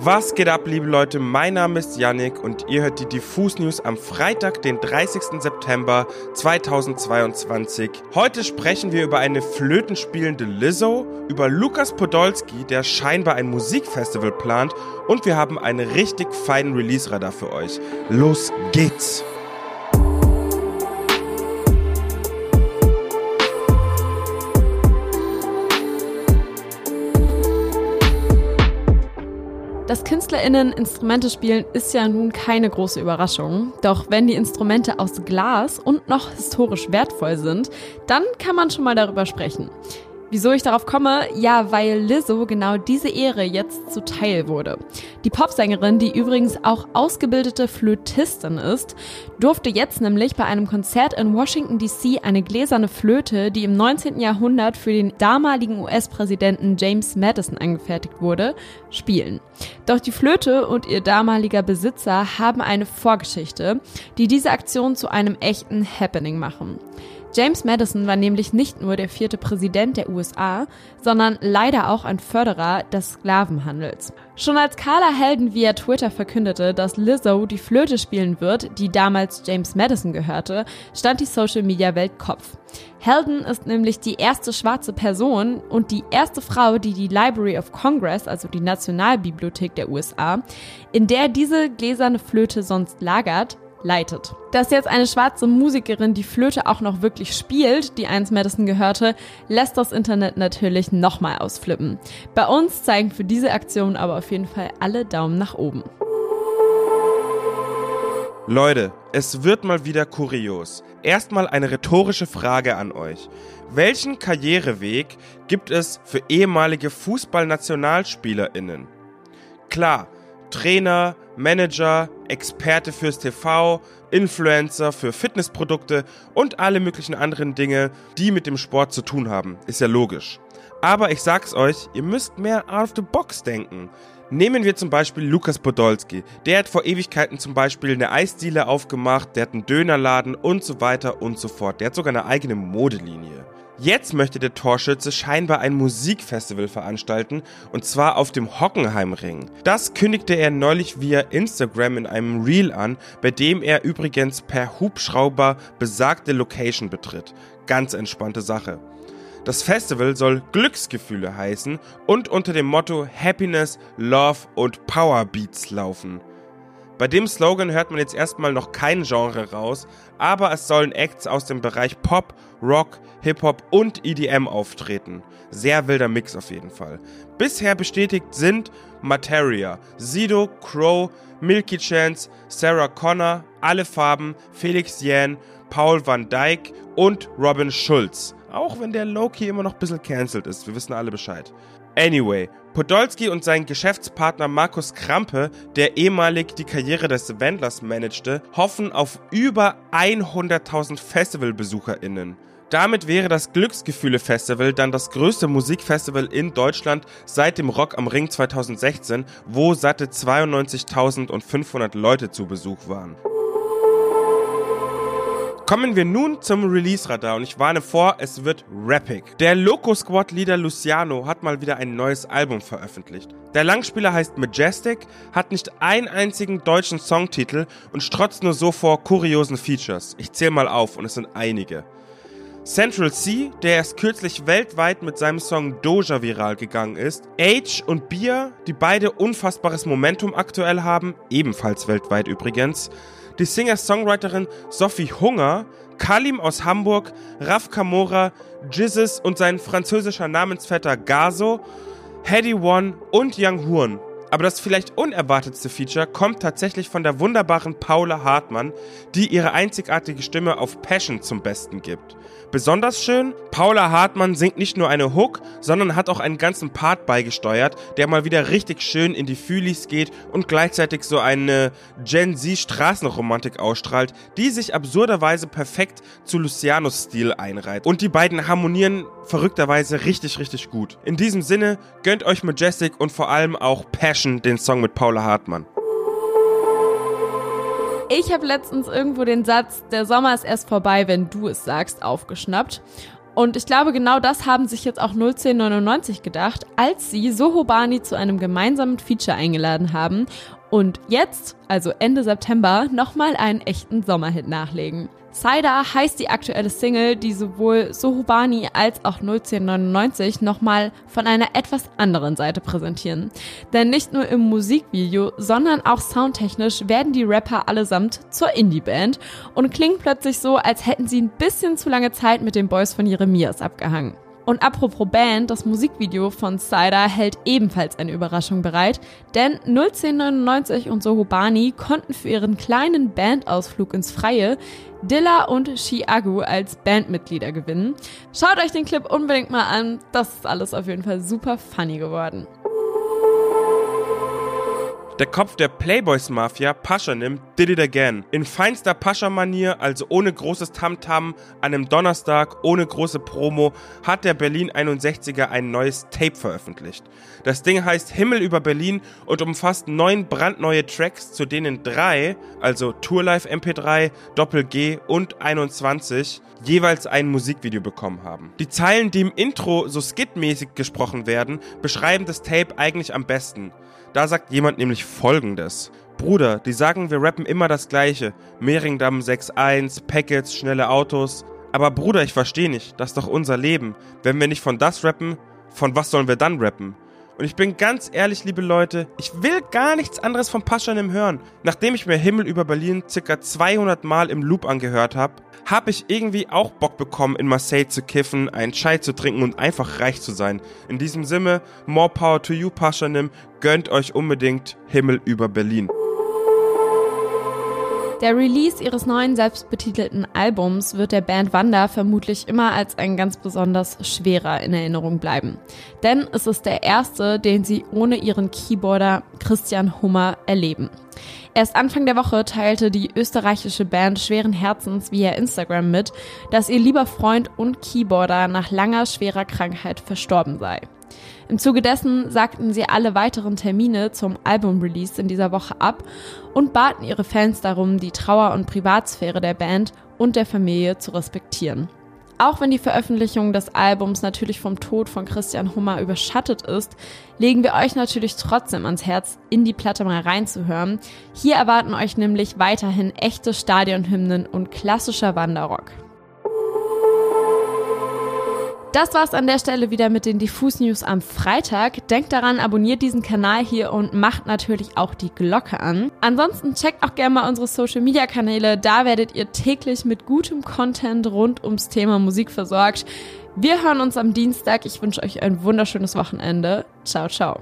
Was geht ab, liebe Leute? Mein Name ist Yannick und ihr hört die Diffus News am Freitag, den 30. September 2022. Heute sprechen wir über eine flötenspielende Lizzo, über Lukas Podolski, der scheinbar ein Musikfestival plant und wir haben einen richtig feinen Release-Radar für euch. Los geht's! Dass KünstlerInnen Instrumente spielen, ist ja nun keine große Überraschung. Doch wenn die Instrumente aus Glas und noch historisch wertvoll sind, dann kann man schon mal darüber sprechen. Wieso ich darauf komme? Ja, weil Lizzo genau diese Ehre jetzt zuteil wurde. Die Popsängerin, die übrigens auch ausgebildete Flötistin ist, durfte jetzt nämlich bei einem Konzert in Washington DC eine gläserne Flöte, die im 19. Jahrhundert für den damaligen US-Präsidenten James Madison angefertigt wurde, spielen. Doch die Flöte und ihr damaliger Besitzer haben eine Vorgeschichte, die diese Aktion zu einem echten Happening machen. James Madison war nämlich nicht nur der vierte Präsident der USA, sondern leider auch ein Förderer des Sklavenhandels. Schon als Carla Helden via Twitter verkündete, dass Lizzo die Flöte spielen wird, die damals James Madison gehörte, stand die Social Media Welt Kopf. Helden ist nämlich die erste schwarze Person und die erste Frau, die die Library of Congress, also die Nationalbibliothek der USA, in der diese gläserne Flöte sonst lagert, leitet. Dass jetzt eine schwarze Musikerin die Flöte auch noch wirklich spielt, die einst Madison gehörte, lässt das Internet natürlich nochmal ausflippen. Bei uns zeigen für diese Aktion aber auf jeden Fall alle Daumen nach oben. Leute, es wird mal wieder kurios. Erstmal eine rhetorische Frage an euch. Welchen Karriereweg gibt es für ehemalige Fußballnationalspielerinnen? Klar, Trainer, Manager, Experte fürs TV, Influencer für Fitnessprodukte und alle möglichen anderen Dinge, die mit dem Sport zu tun haben. Ist ja logisch. Aber ich sag's euch, ihr müsst mehr out of the box denken. Nehmen wir zum Beispiel Lukas Podolski. Der hat vor Ewigkeiten zum Beispiel eine Eisdiele aufgemacht, der hat einen Dönerladen und so weiter und so fort. Der hat sogar eine eigene Modelinie. Jetzt möchte der Torschütze scheinbar ein Musikfestival veranstalten und zwar auf dem Hockenheimring. Das kündigte er neulich via Instagram in einem Reel an, bei dem er übrigens per Hubschrauber besagte Location betritt. Ganz entspannte Sache. Das Festival soll Glücksgefühle heißen und unter dem Motto Happiness, Love und Power Beats laufen. Bei dem Slogan hört man jetzt erstmal noch kein Genre raus, aber es sollen Acts aus dem Bereich Pop, Rock, Hip-Hop und EDM auftreten. Sehr wilder Mix auf jeden Fall. Bisher bestätigt sind Materia, Sido, Crow, Milky Chance, Sarah Connor, Alle Farben, Felix Yan, Paul van Dyk und Robin Schulz. Auch wenn der Loki immer noch ein bisschen cancelled ist, wir wissen alle Bescheid. Anyway, Podolski und sein Geschäftspartner Markus Krampe, der ehemalig die Karriere des Wendlers managte, hoffen auf über 100.000 Festivalbesucherinnen. Damit wäre das Glücksgefühle Festival dann das größte Musikfestival in Deutschland seit dem Rock am Ring 2016, wo satte 92.500 Leute zu Besuch waren. Kommen wir nun zum Release-Radar und ich warne vor, es wird rappig. Der Loco Squad Leader Luciano hat mal wieder ein neues Album veröffentlicht. Der Langspieler heißt Majestic, hat nicht einen einzigen deutschen Songtitel und strotzt nur so vor kuriosen Features. Ich zähle mal auf und es sind einige. Central C, der erst kürzlich weltweit mit seinem Song Doja viral gegangen ist, Age und Bia, die beide unfassbares Momentum aktuell haben, ebenfalls weltweit übrigens, die Singer-Songwriterin Sophie Hunger, Kalim aus Hamburg, Raf Kamora, Jizzes und sein französischer Namensvetter Gazo, Hedy One und Young Horn. Aber das vielleicht unerwartetste Feature kommt tatsächlich von der wunderbaren Paula Hartmann, die ihre einzigartige Stimme auf Passion zum Besten gibt. Besonders schön, Paula Hartmann singt nicht nur eine Hook, sondern hat auch einen ganzen Part beigesteuert, der mal wieder richtig schön in die Fühlis geht und gleichzeitig so eine Gen Z Straßenromantik ausstrahlt, die sich absurderweise perfekt zu Lucianos Stil einreiht. Und die beiden harmonieren verrückterweise richtig, richtig gut. In diesem Sinne, gönnt euch Majestic und vor allem auch Passion, den Song mit Paula Hartmann. Ich habe letztens irgendwo den Satz, der Sommer ist erst vorbei, wenn du es sagst, aufgeschnappt. Und ich glaube, genau das haben sich jetzt auch 01099 gedacht, als sie Sohobani zu einem gemeinsamen Feature eingeladen haben und jetzt, also Ende September, nochmal einen echten Sommerhit nachlegen. Cider heißt die aktuelle Single, die sowohl Sohubani als auch 01099 nochmal von einer etwas anderen Seite präsentieren. Denn nicht nur im Musikvideo, sondern auch soundtechnisch werden die Rapper allesamt zur Indie-Band und klingen plötzlich so, als hätten sie ein bisschen zu lange Zeit mit den Boys von Jeremias abgehangen. Und apropos Band, das Musikvideo von Cider hält ebenfalls eine Überraschung bereit, denn 01099 und Sohobani konnten für ihren kleinen Bandausflug ins Freie Dilla und Chiagu als Bandmitglieder gewinnen. Schaut euch den Clip unbedingt mal an, das ist alles auf jeden Fall super funny geworden. Der Kopf der Playboys-Mafia, Paschanim, did it again. In feinster Pascha-Manier, also ohne großes Tamtam, -Tam, an einem Donnerstag, ohne große Promo, hat der Berlin 61er ein neues Tape veröffentlicht. Das Ding heißt Himmel über Berlin und umfasst neun brandneue Tracks, zu denen drei, also Tourlife MP3, Doppel G und 21, jeweils ein Musikvideo bekommen haben. Die Zeilen, die im Intro so skitmäßig gesprochen werden, beschreiben das Tape eigentlich am besten. Da sagt jemand nämlich folgendes. Bruder, die sagen, wir rappen immer das gleiche. Mehringdamm 6.1, Packets, schnelle Autos. Aber Bruder, ich verstehe nicht, das ist doch unser Leben. Wenn wir nicht von das rappen, von was sollen wir dann rappen? Und ich bin ganz ehrlich, liebe Leute, ich will gar nichts anderes von Paschanim hören. Nachdem ich mir Himmel über Berlin circa 200 Mal im Loop angehört habe, habe ich irgendwie auch Bock bekommen, in Marseille zu kiffen, einen Chai zu trinken und einfach reich zu sein. In diesem Sinne, more power to you, Paschanim. Gönnt euch unbedingt Himmel über Berlin. Der Release ihres neuen selbstbetitelten Albums wird der Band Wanda vermutlich immer als ein ganz besonders schwerer in Erinnerung bleiben. Denn es ist der erste, den sie ohne ihren Keyboarder Christian Hummer erleben. Erst Anfang der Woche teilte die österreichische Band schweren Herzens via Instagram mit, dass ihr lieber Freund und Keyboarder nach langer schwerer Krankheit verstorben sei. Im Zuge dessen sagten sie alle weiteren Termine zum Album-Release in dieser Woche ab und baten ihre Fans darum, die Trauer- und Privatsphäre der Band und der Familie zu respektieren. Auch wenn die Veröffentlichung des Albums natürlich vom Tod von Christian Hummer überschattet ist, legen wir euch natürlich trotzdem ans Herz, in die Platte mal reinzuhören. Hier erwarten euch nämlich weiterhin echte Stadionhymnen und klassischer Wanderrock. Das war's an der Stelle wieder mit den Diffus News am Freitag. Denkt daran, abonniert diesen Kanal hier und macht natürlich auch die Glocke an. Ansonsten checkt auch gerne mal unsere Social Media Kanäle. Da werdet ihr täglich mit gutem Content rund ums Thema Musik versorgt. Wir hören uns am Dienstag. Ich wünsche euch ein wunderschönes Wochenende. Ciao, ciao.